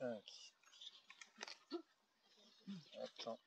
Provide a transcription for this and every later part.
5. Attends.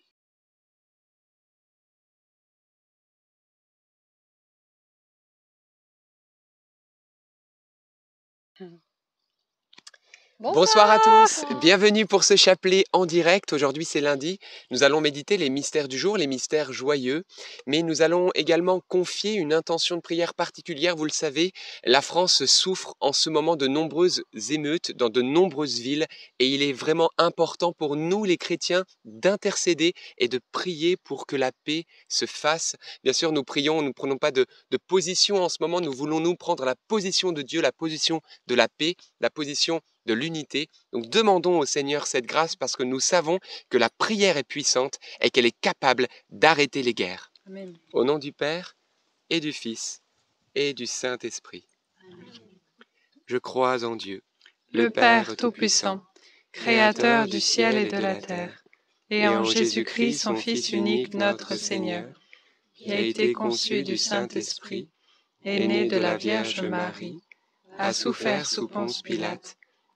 Bonsoir. à tous, bienvenue pour ce chapelet en direct. Aujourd'hui c'est lundi, nous allons méditer les mystères du jour, les mystères joyeux, mais nous allons également confier une intention de prière particulière. Vous le savez, la France souffre en ce moment de nombreuses émeutes dans de nombreuses villes et il est vraiment important pour nous les chrétiens d'intercéder et de prier pour que la paix se fasse. Bien sûr, nous prions, nous ne prenons pas de, de position en ce moment, nous voulons nous prendre la position de Dieu, la position de la paix, la position de l'unité. Donc demandons au Seigneur cette grâce parce que nous savons que la prière est puissante et qu'elle est capable d'arrêter les guerres. Au nom du Père et du Fils et du Saint-Esprit. Je crois en Dieu, le Père Tout-Puissant, Créateur du ciel et de la terre, et en Jésus-Christ, son Fils unique, notre Seigneur, qui a été conçu du Saint-Esprit, est né de la Vierge Marie, a souffert sous Ponce Pilate,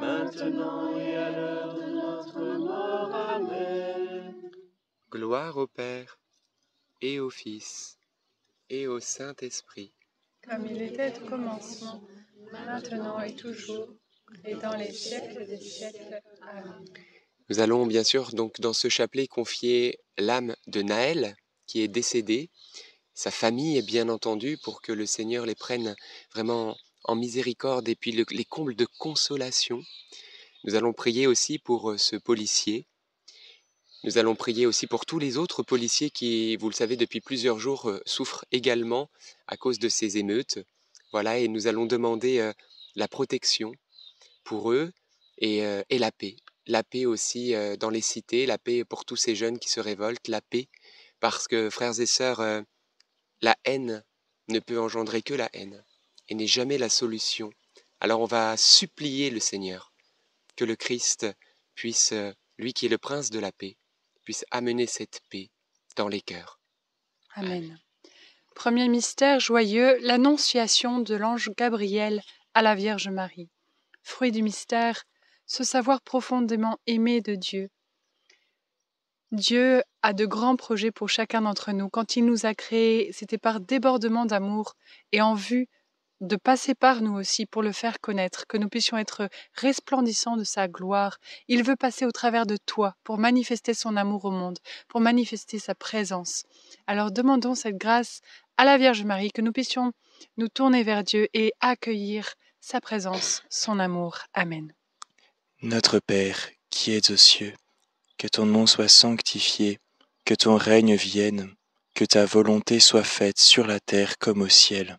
maintenant et à l'heure de notre mort. Amen. Gloire au Père, et au Fils, et au Saint-Esprit. Comme il était au commencement, maintenant et toujours, et dans les siècles des siècles. Amen. Nous allons bien sûr donc dans ce chapelet confier l'âme de Naël qui est décédé, sa famille bien entendu, pour que le Seigneur les prenne vraiment en miséricorde et puis les combles de consolation. Nous allons prier aussi pour euh, ce policier. Nous allons prier aussi pour tous les autres policiers qui, vous le savez, depuis plusieurs jours euh, souffrent également à cause de ces émeutes. Voilà, et nous allons demander euh, la protection pour eux et, et la paix. La paix aussi dans les cités, la paix pour tous ces jeunes qui se révoltent, la paix parce que, frères et sœurs, la haine ne peut engendrer que la haine et n'est jamais la solution. Alors on va supplier le Seigneur que le Christ puisse, euh, lui qui est le prince de la paix, puisse amener cette paix dans les cœurs. Amen. Premier mystère joyeux, l'annonciation de l'ange Gabriel à la Vierge Marie. Fruit du mystère, ce savoir profondément aimé de Dieu. Dieu a de grands projets pour chacun d'entre nous. Quand il nous a créés, c'était par débordement d'amour et en vue de passer par nous aussi pour le faire connaître, que nous puissions être resplendissants de sa gloire. Il veut passer au travers de toi pour manifester son amour au monde, pour manifester sa présence. Alors demandons cette grâce à la Vierge Marie, que nous puissions nous tourner vers Dieu et accueillir sa présence, son amour. Amen. Notre Père, qui es aux cieux, que ton nom soit sanctifié, que ton règne vienne, que ta volonté soit faite sur la terre comme au ciel.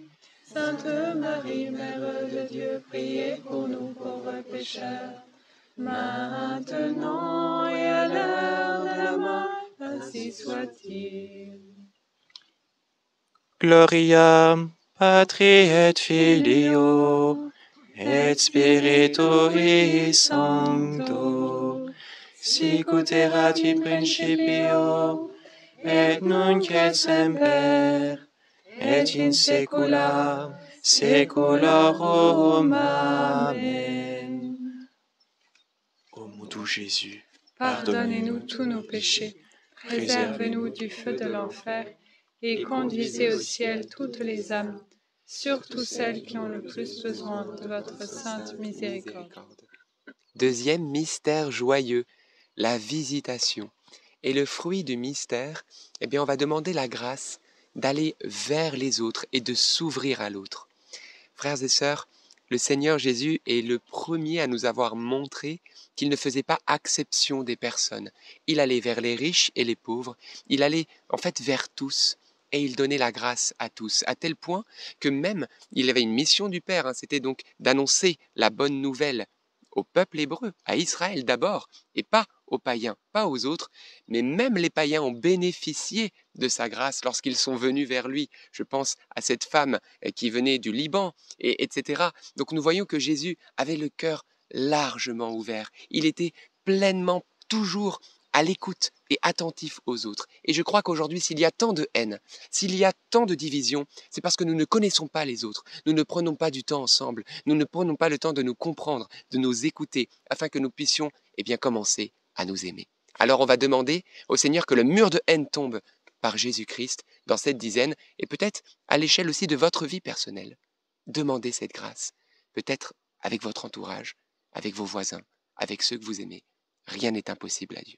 Sainte Marie, Mère de Dieu, priez pour nous pauvres pécheurs, maintenant et à l'heure de la mort, ainsi soit-il. Gloria Patri et Filio et Spiritui Sancto, sic ut erat in principio, et nunc et semper, et in saecula saeculorum. Amen. Ô mon doux Jésus, Pardonnez-nous tous nos péchés, préservez-nous du feu de l'enfer, et conduisez au ciel toutes les âmes, surtout celles qui ont le plus besoin de votre sainte miséricorde. Deuxième mystère joyeux, la visitation. Et le fruit du mystère, eh bien, on va demander la grâce d'aller vers les autres et de s'ouvrir à l'autre. Frères et sœurs, le Seigneur Jésus est le premier à nous avoir montré qu'il ne faisait pas exception des personnes. Il allait vers les riches et les pauvres, il allait en fait vers tous, et il donnait la grâce à tous, à tel point que même il avait une mission du Père, hein, c'était donc d'annoncer la bonne nouvelle au peuple hébreu, à Israël d'abord, et pas aux païens, pas aux autres, mais même les païens ont bénéficié de sa grâce lorsqu'ils sont venus vers lui. Je pense à cette femme euh, qui venait du Liban, et, etc. Donc nous voyons que Jésus avait le cœur largement ouvert. Il était pleinement toujours à l'écoute et attentif aux autres. Et je crois qu'aujourd'hui, s'il y a tant de haine, s'il y a tant de division, c'est parce que nous ne connaissons pas les autres, nous ne prenons pas du temps ensemble, nous ne prenons pas le temps de nous comprendre, de nous écouter, afin que nous puissions eh bien, commencer à nous aimer. Alors on va demander au Seigneur que le mur de haine tombe par Jésus-Christ dans cette dizaine, et peut-être à l'échelle aussi de votre vie personnelle. Demandez cette grâce, peut-être avec votre entourage, avec vos voisins, avec ceux que vous aimez. Rien n'est impossible à Dieu.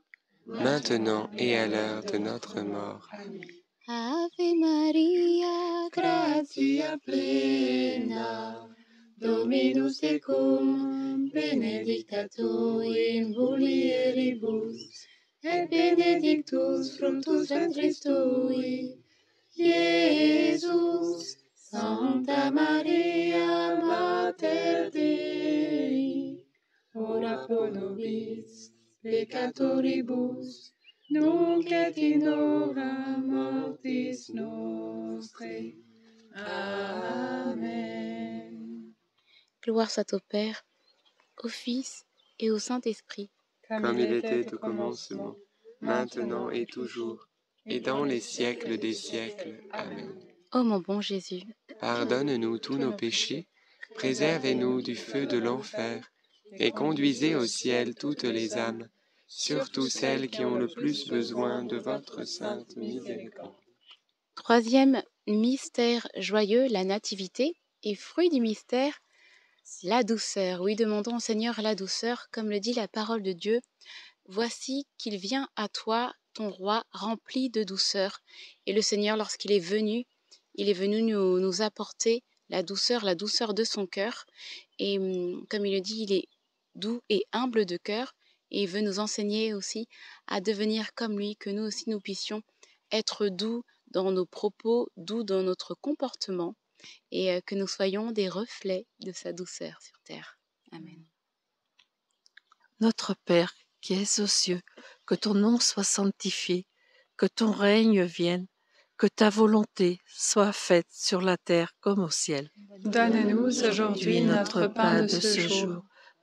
maintenant et à l'heure de notre mort. Ave Maria, gratia plena, Dominus tecum, benedicta tu in mulieribus, et benedictus fructus ventris tui, Iesus. Santa Maria, Mater Dei, ora pro nobis, peccatoribus, nunc et in hora mortis nostre. Amen. Gloire soit au Père, au Fils et au Saint-Esprit. Comme il était au commencement, maintenant et toujours, et dans les siècles des siècles. Amen. Ô mon bon Jésus, pardonne-nous tous nos péchés, préservez-nous du feu de l'enfer, et conduisez au ciel toutes les âmes, surtout celles qui ont le plus besoin de votre sainte miséricorde. Troisième mystère joyeux, la nativité, et fruit du mystère, la douceur. Oui, demandons au Seigneur la douceur, comme le dit la parole de Dieu Voici qu'il vient à toi, ton roi, rempli de douceur. Et le Seigneur, lorsqu'il est venu, il est venu nous, nous apporter la douceur, la douceur de son cœur. Et hum, comme il le dit, il est doux et humble de cœur. Et il veut nous enseigner aussi à devenir comme lui, que nous aussi nous puissions être doux dans nos propos, doux dans notre comportement, et euh, que nous soyons des reflets de sa douceur sur terre. Amen. Notre Père qui es aux cieux, que ton nom soit sanctifié, que ton règne vienne, que ta volonté soit faite sur la terre comme au ciel. Donne-nous aujourd'hui notre pain de ce jour.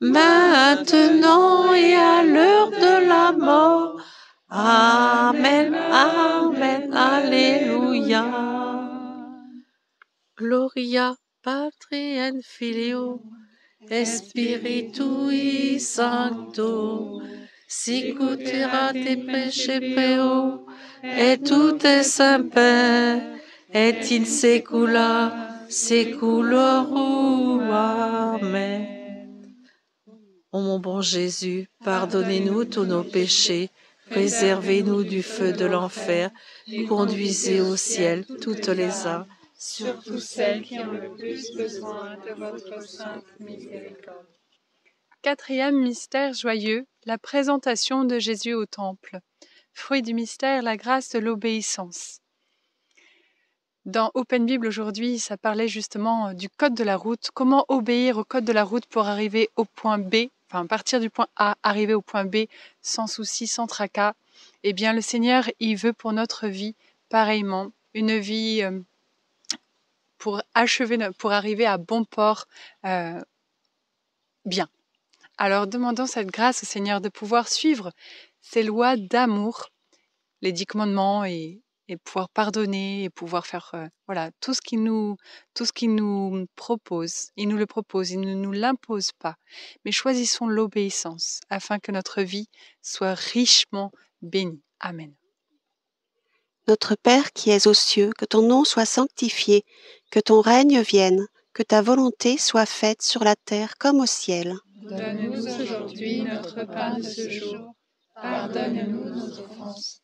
maintenant et à l'heure de la mort. Amen, Amen, Alléluia. Gloria Patri et Filio et Spiritui Sancto, sicut erat in principio, et tout est semper, et in saecula saeculorum. Amen. Ô mon bon Jésus, pardonnez-nous tous nos péchés, préservez-nous du feu de l'enfer, conduisez au ciel toutes les âmes, surtout celles qui ont le plus besoin de votre sainte miséricorde. Quatrième mystère joyeux, la présentation de Jésus au Temple. Fruit du mystère, la grâce de l'obéissance. Dans Open Bible aujourd'hui, ça parlait justement du code de la route, comment obéir au code de la route pour arriver au point B enfin partir du point A, arriver au point B sans souci, sans tracas, eh bien le Seigneur, il veut pour notre vie pareillement une vie euh, pour achever, pour arriver à bon port euh, bien. Alors demandons cette grâce au Seigneur de pouvoir suivre ces lois d'amour, les dix commandements et et pouvoir pardonner et pouvoir faire euh, voilà tout ce qu'il nous tout ce qu'il nous propose. Il nous le propose il ne nous l'impose pas. Mais choisissons l'obéissance afin que notre vie soit richement bénie. Amen. Notre Père qui es aux cieux que ton nom soit sanctifié que ton règne vienne que ta volonté soit faite sur la terre comme au ciel. Donne-nous aujourd'hui notre pain de ce jour. Pardonne-nous nos offenses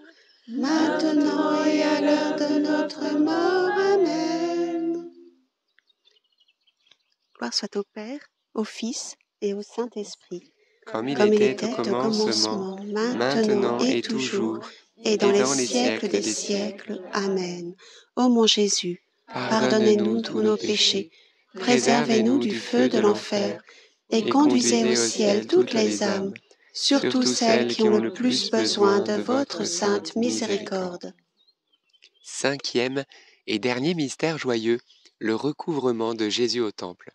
maintenant et à l'heure de notre mort. Amen. Gloire soit au Père, au Fils et au Saint-Esprit. Comme il, était, au commencement, maintenant, et toujours, et dans, les, siècles des siècles. Amen. Ô mon Jésus, pardonnez-nous tous nos péchés, préservez-nous du feu de l'enfer, et conduisez au ciel toutes les âmes, surtout celles qui ont le plus besoin de votre sainte miséricorde. Cinquième et dernier mystère joyeux, le recouvrement de Jésus au temple.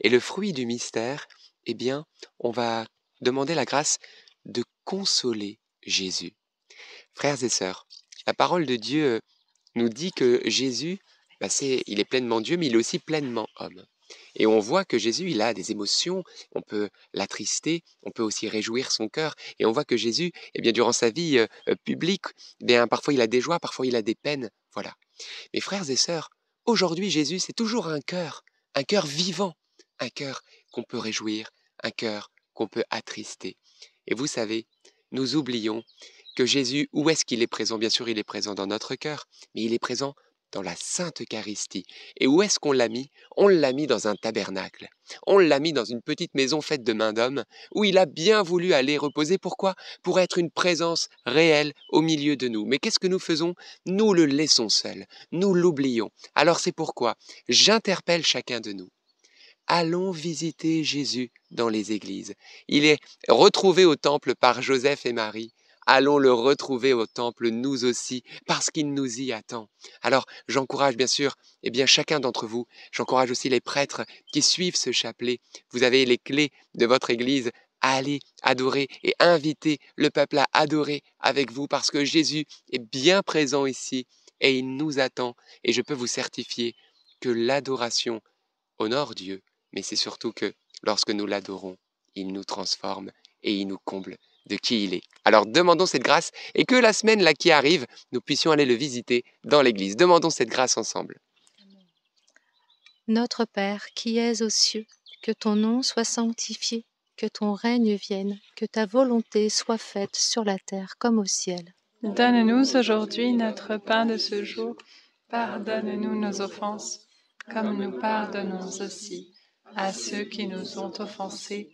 Et le fruit du mystère, eh bien, on va demander la grâce de consoler Jésus. Frères et sœurs, la parole de Dieu nous dit que Jésus, bah, il est pleinement Dieu, mais il est aussi pleinement homme. Et on voit que Jésus, il a des émotions, on peut l'attrister, on peut aussi réjouir son cœur. Et on voit que Jésus, eh bien, durant sa vie euh, euh, publique, eh bien, parfois il a des joies, parfois il a des peines. Voilà. Mes frères et sœurs, aujourd'hui, Jésus, c'est toujours un cœur, un cœur vivant, un cœur qu'on peut réjouir, un cœur qu'on peut attrister. Et vous savez, nous oublions que Jésus, où est-ce qu'il est présent? Bien sûr, il est présent dans notre cœur, mais il est présent dans la Sainte Eucharistie. Et où est-ce qu'on l'a mis? On l'a mis dans un tabernacle. On l'a mis dans une petite maison faite de main d'homme, où il a bien voulu aller reposer. Pourquoi? Pour être une présence réelle au milieu de nous. Mais qu'est-ce que nous faisons? Nous le laissons seul. Nous l'oublions. Alors c'est pourquoi j'interpelle chacun de nous. Allons visiter Jésus dans les églises. Il est retrouvé au temple par Joseph et Marie. Allons le retrouver au temple nous aussi, parce qu'il nous y attend. Alors, j'encourage bien sûr, eh bien, chacun d'entre vous, j'encourage aussi les prêtres qui suivent ce chapelet. Vous avez les clés de votre église à aller adorer et inviter le peuple à adorer avec vous, parce que Jésus est bien présent ici et il nous attend. Et je peux vous certifier que l'adoration honore Dieu, mais c'est surtout que lorsque nous l'adorons, il nous transforme et il nous comble de qui il est. Alors demandons cette grâce et que la semaine là qui arrive, nous puissions aller le visiter dans l'église. Demandons cette grâce ensemble. Notre Père qui es aux cieux, que ton nom soit sanctifié, que ton règne vienne, que ta volonté soit faite sur la terre comme au ciel. Donne-nous aujourd'hui notre pain de ce jour. Pardonne-nous nos offenses, comme nous pardonnons aussi à ceux qui nous ont offensés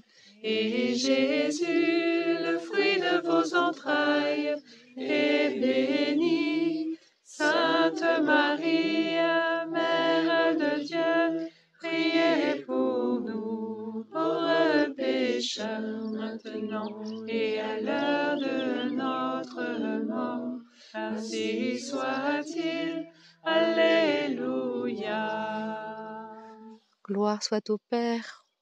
Et Jésus, le fruit de vos entrailles, est béni. Sainte Marie, Mère de Dieu, priez pour nous, pauvres pécheurs, maintenant et à l'heure de notre mort. Ainsi soit-il. Alléluia. Gloire soit au Père,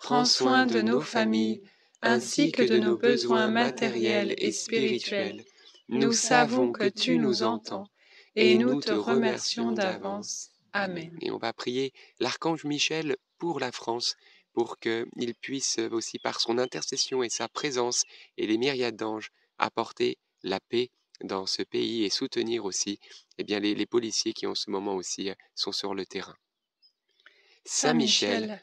Prends soin de nos familles, ainsi que de nos besoins matériels et spirituels. Nous savons que tu nous entends, et nous te remercions d'avance. Amen. Et on va prier l'archange Michel pour la France, pour qu'il puisse aussi, par son intercession et sa présence et les myriades d'anges, apporter la paix dans ce pays et soutenir aussi eh bien, les, les policiers qui en ce moment aussi sont sur le terrain. Saint Michel,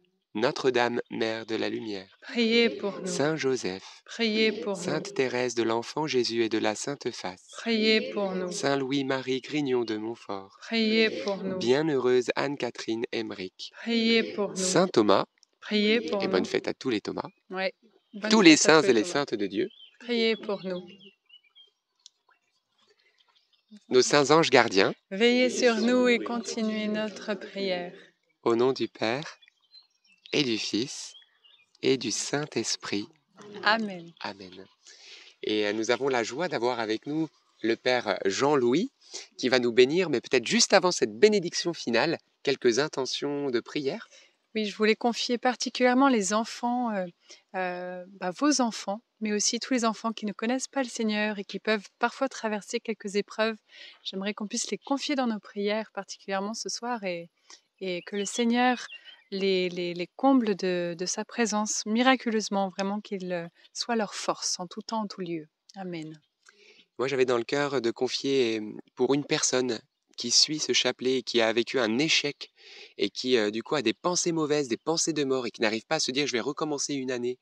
Notre-Dame, Mère de la Lumière, Priez pour nous. Saint Joseph, Priez pour nous. Sainte Thérèse de l'Enfant Jésus et de la Sainte Face, Priez pour nous. Saint Louis-Marie Grignon de Montfort, Priez pour nous. Bienheureuse Anne-Catherine Emmerich, Priez pour nous. Saint Thomas, Priez pour et nous. bonne fête à tous les Thomas, Ouais. Tous les saints et les Thomas. saintes de Dieu, Priez pour nous. nos saints anges gardiens, Veillez sur nous et continuez notre prière. au nom du Père et du Fils et du Saint-Esprit. Amen. Amen. Et euh, nous avons la joie d'avoir avec nous le Père Jean-Louis qui va nous bénir, mais peut-être juste avant cette bénédiction finale, quelques intentions de prière. Oui, je voulais confier particulièrement les enfants, euh, euh, bah, vos enfants, mais aussi tous les enfants qui ne connaissent pas le Seigneur et qui peuvent parfois traverser quelques épreuves. J'aimerais qu'on puisse les confier dans nos prières, particulièrement ce soir, et, et que le Seigneur les, les, les comble de, sa présence miraculeusement, vraiment qu'il euh, soit leur force en tout temps, en tout lieu. Amen. Moi, j'avais dans le cœur de confier pour une personne qui suit ce chapelet et qui a vécu un échec et qui, euh, du coup, a des pensées mauvaises, des pensées de mort et qui n'arrive pas à se dire je vais recommencer une année.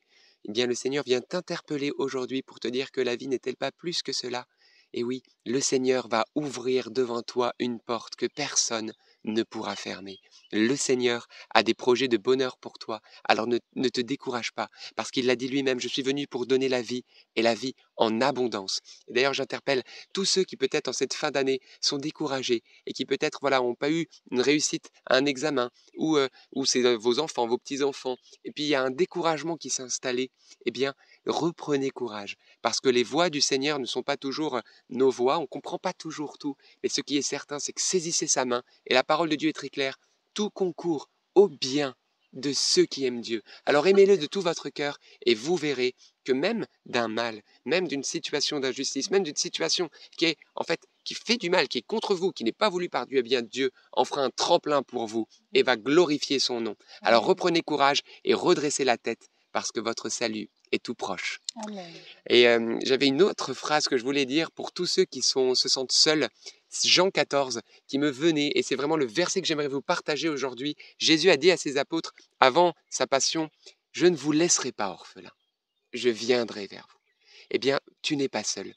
Eh bien, le Seigneur vient t'interpeller aujourd'hui pour te dire que la vie n'est-elle pas plus que cela? Et oui, le Seigneur va ouvrir devant toi une porte que personne ne pourra fermer. Le Seigneur a des projets de bonheur pour toi. Alors ne, te décourage pas, parce qu'il l'a dit lui-même, je suis venu pour donner la vie, et la vie en abondance. D'ailleurs, j'interpelle tous ceux qui peut-être en cette fin d'année sont découragés et qui peut-être voilà n'ont pas eu une réussite à un examen ou euh, ou c'est euh, vos enfants, vos petits enfants, et puis il y a un découragement qui s'est installé. Eh bien, reprenez courage, parce que les voies du Seigneur ne sont pas toujours euh, nos voies. On comprend pas toujours tout, mais ce qui est certain, c'est que saisissez sa main et la parole de Dieu est très claire. Tout concourt au bien de ceux qui aiment Dieu. Alors aimez-le de tout votre cœur et vous verrez que même d'un mal, même d'une situation d'injustice, même d'une situation qui est en fait qui fait du mal, qui est contre vous, qui n'est pas voulu par Dieu, eh bien Dieu en fera un tremplin pour vous et va glorifier son nom. Alors reprenez courage et redressez la tête parce que votre salut est tout proche. Amen. Et euh, j'avais une autre phrase que je voulais dire pour tous ceux qui sont, se sentent seuls. Jean 14 qui me venait, et c'est vraiment le verset que j'aimerais vous partager aujourd'hui. Jésus a dit à ses apôtres, avant sa passion, Je ne vous laisserai pas orphelins. je viendrai vers vous. Eh bien, tu n'es pas seul.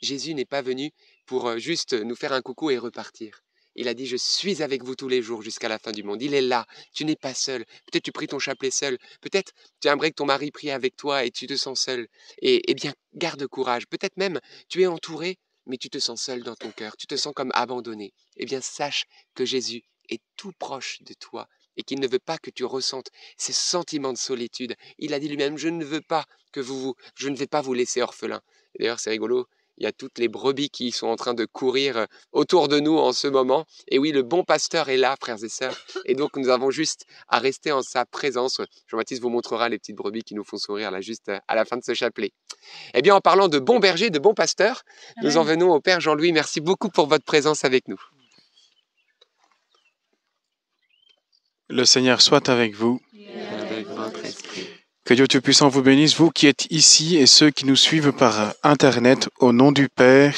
Jésus n'est pas venu pour euh, juste nous faire un coucou et repartir. Il a dit, je suis avec vous tous les jours jusqu'à la fin du monde. Il est là. Tu n'es pas seul. Peut-être tu pries ton chapelet seul. Peut-être tu aimerais que ton mari prie avec toi et tu te sens seul. Et eh bien, garde courage. Peut-être même tu es entouré, mais tu te sens seul dans ton cœur. Tu te sens comme abandonné. Eh bien, sache que Jésus est tout proche de toi et qu'il ne veut pas que tu ressentes ces sentiments de solitude. Il a dit lui-même, je ne veux pas que vous, je ne vais pas vous laisser orphelin. D'ailleurs, c'est rigolo, il y a toutes les brebis qui sont en train de courir euh, autour de nous en ce moment. Et oui, le bon pasteur est là, frères et sœurs. Et donc, nous avons juste à rester en sa présence. Jean-Baptiste vous montrera les petites brebis qui nous font sourire là, juste euh, à la fin de ce chapelet. Eh bien, en parlant de bon berger, de bon pasteur, nous en venons au Père Jean-Louis. Merci beaucoup pour votre présence avec nous. Le Seigneur soit avec vous. Que Dieu Tout-Puissant vous bénisse, vous qui êtes ici et ceux qui nous suivent par Internet, au nom du Père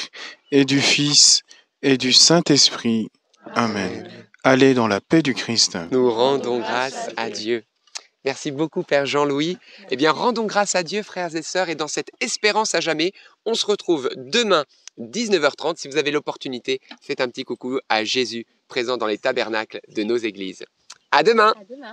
et du Fils et du Saint-Esprit. Amen. Allez dans la paix du Christ. Nous rendons grâce à Dieu. Merci beaucoup, Père Jean-Louis. Eh bien, rendons grâce à Dieu, frères et sœurs, et dans cette espérance à jamais, on se retrouve demain, 19h30. Si vous avez l'opportunité, faites un petit coucou à Jésus, présent dans les tabernacles de nos églises. À demain! À demain,